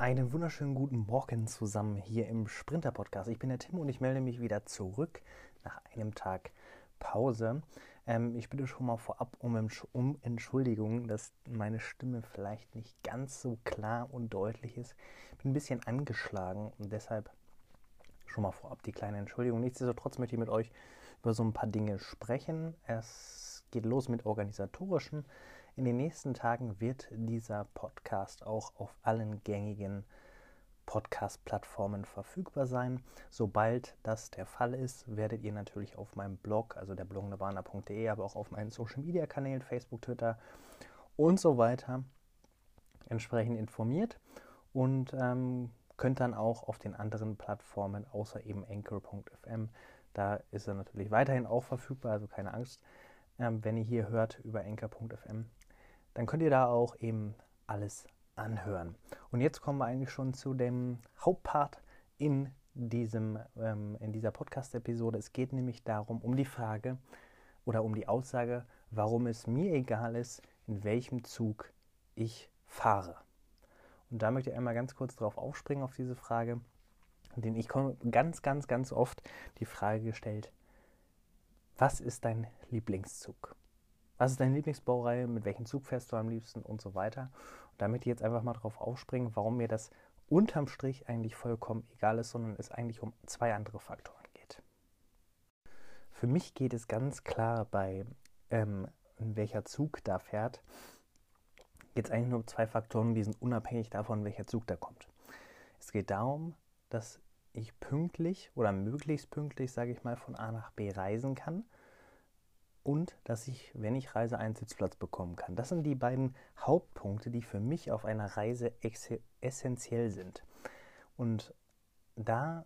Einen wunderschönen guten Morgen zusammen hier im Sprinter Podcast. Ich bin der Tim und ich melde mich wieder zurück nach einem Tag Pause. Ähm, ich bitte schon mal vorab um, um Entschuldigung, dass meine Stimme vielleicht nicht ganz so klar und deutlich ist. Ich bin ein bisschen angeschlagen und deshalb schon mal vorab die kleine Entschuldigung. Nichtsdestotrotz möchte ich mit euch über so ein paar Dinge sprechen. Es geht los mit organisatorischen. In den nächsten Tagen wird dieser Podcast auch auf allen gängigen Podcast-Plattformen verfügbar sein. Sobald das der Fall ist, werdet ihr natürlich auf meinem Blog, also der blognirvana.de, aber auch auf meinen Social-Media-Kanälen, Facebook, Twitter und so weiter, entsprechend informiert und ähm, könnt dann auch auf den anderen Plattformen, außer eben anchor.fm, da ist er natürlich weiterhin auch verfügbar, also keine Angst, ähm, wenn ihr hier hört über anchor.fm, dann könnt ihr da auch eben alles anhören. Und jetzt kommen wir eigentlich schon zu dem Hauptpart in, diesem, ähm, in dieser Podcast-Episode. Es geht nämlich darum, um die Frage oder um die Aussage, warum es mir egal ist, in welchem Zug ich fahre. Und da möchte ich einmal ganz kurz darauf aufspringen, auf diese Frage. Denn ich komme ganz, ganz, ganz oft die Frage gestellt, was ist dein Lieblingszug? Was ist deine Lieblingsbaureihe? Mit welchem Zug fährst du am liebsten und so weiter? Und damit jetzt einfach mal drauf aufspringen, warum mir das unterm Strich eigentlich vollkommen egal ist, sondern es eigentlich um zwei andere Faktoren geht. Für mich geht es ganz klar bei, ähm, welcher Zug da fährt, geht es eigentlich nur um zwei Faktoren, die sind unabhängig davon, welcher Zug da kommt. Es geht darum, dass ich pünktlich oder möglichst pünktlich, sage ich mal, von A nach B reisen kann und dass ich, wenn ich reise, einen Sitzplatz bekommen kann. Das sind die beiden Hauptpunkte, die für mich auf einer Reise essentiell sind. Und da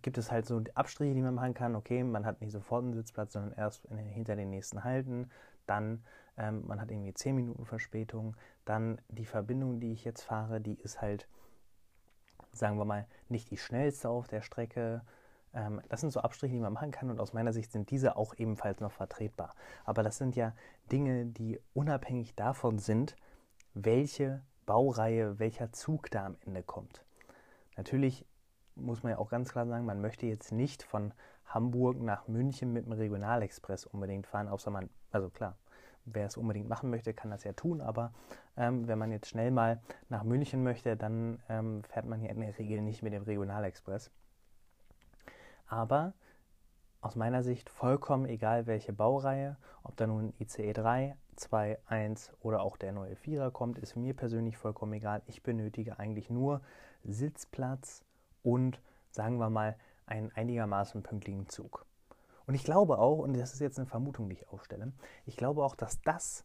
gibt es halt so Abstriche, die man machen kann. Okay, man hat nicht sofort einen Sitzplatz, sondern erst hinter den nächsten Halten. Dann, ähm, man hat irgendwie 10 Minuten Verspätung. Dann die Verbindung, die ich jetzt fahre, die ist halt, sagen wir mal, nicht die schnellste auf der Strecke ähm, das sind so Abstriche, die man machen kann und aus meiner Sicht sind diese auch ebenfalls noch vertretbar. Aber das sind ja Dinge, die unabhängig davon sind, welche Baureihe, welcher Zug da am Ende kommt. Natürlich muss man ja auch ganz klar sagen, man möchte jetzt nicht von Hamburg nach München mit dem Regionalexpress unbedingt fahren, außer man, also klar, wer es unbedingt machen möchte, kann das ja tun, aber ähm, wenn man jetzt schnell mal nach München möchte, dann ähm, fährt man ja in der Regel nicht mit dem Regionalexpress aber aus meiner Sicht vollkommen egal, welche Baureihe, ob da nun ICE 3, 2, 1 oder auch der neue Vierer kommt, ist mir persönlich vollkommen egal. Ich benötige eigentlich nur Sitzplatz und, sagen wir mal, einen einigermaßen pünktlichen Zug. Und ich glaube auch, und das ist jetzt eine Vermutung, die ich aufstelle, ich glaube auch, dass das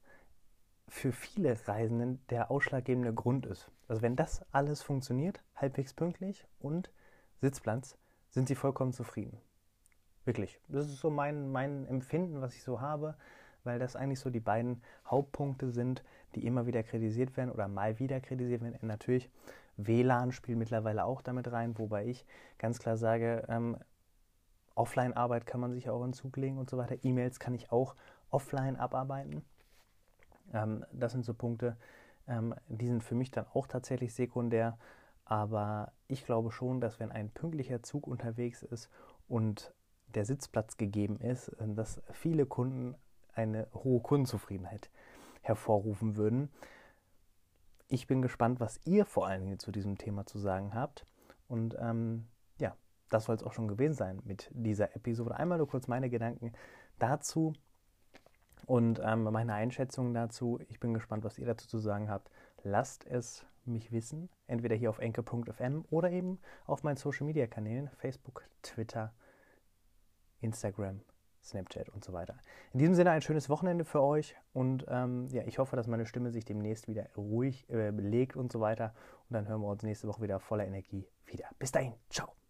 für viele Reisenden der ausschlaggebende Grund ist. Also wenn das alles funktioniert, halbwegs pünktlich und Sitzplatz, sind sie vollkommen zufrieden. Wirklich. Das ist so mein, mein Empfinden, was ich so habe, weil das eigentlich so die beiden Hauptpunkte sind, die immer wieder kritisiert werden oder mal wieder kritisiert werden. Und natürlich, WLAN spielt mittlerweile auch damit rein, wobei ich ganz klar sage, ähm, Offline-Arbeit kann man sich auch in Zug legen und so weiter. E-Mails kann ich auch offline abarbeiten. Ähm, das sind so Punkte, ähm, die sind für mich dann auch tatsächlich sekundär. Aber ich glaube schon, dass wenn ein pünktlicher Zug unterwegs ist und der Sitzplatz gegeben ist, äh, dass viele Kunden eine hohe Kundenzufriedenheit hervorrufen würden. Ich bin gespannt, was ihr vor allen Dingen zu diesem Thema zu sagen habt. Und ähm, das soll es auch schon gewesen sein mit dieser Episode. Einmal nur kurz meine Gedanken dazu und ähm, meine Einschätzungen dazu. Ich bin gespannt, was ihr dazu zu sagen habt. Lasst es mich wissen, entweder hier auf enke.fm oder eben auf meinen Social Media Kanälen, Facebook, Twitter, Instagram, Snapchat und so weiter. In diesem Sinne ein schönes Wochenende für euch und ähm, ja, ich hoffe, dass meine Stimme sich demnächst wieder ruhig äh, belegt und so weiter. Und dann hören wir uns nächste Woche wieder voller Energie wieder. Bis dahin, ciao.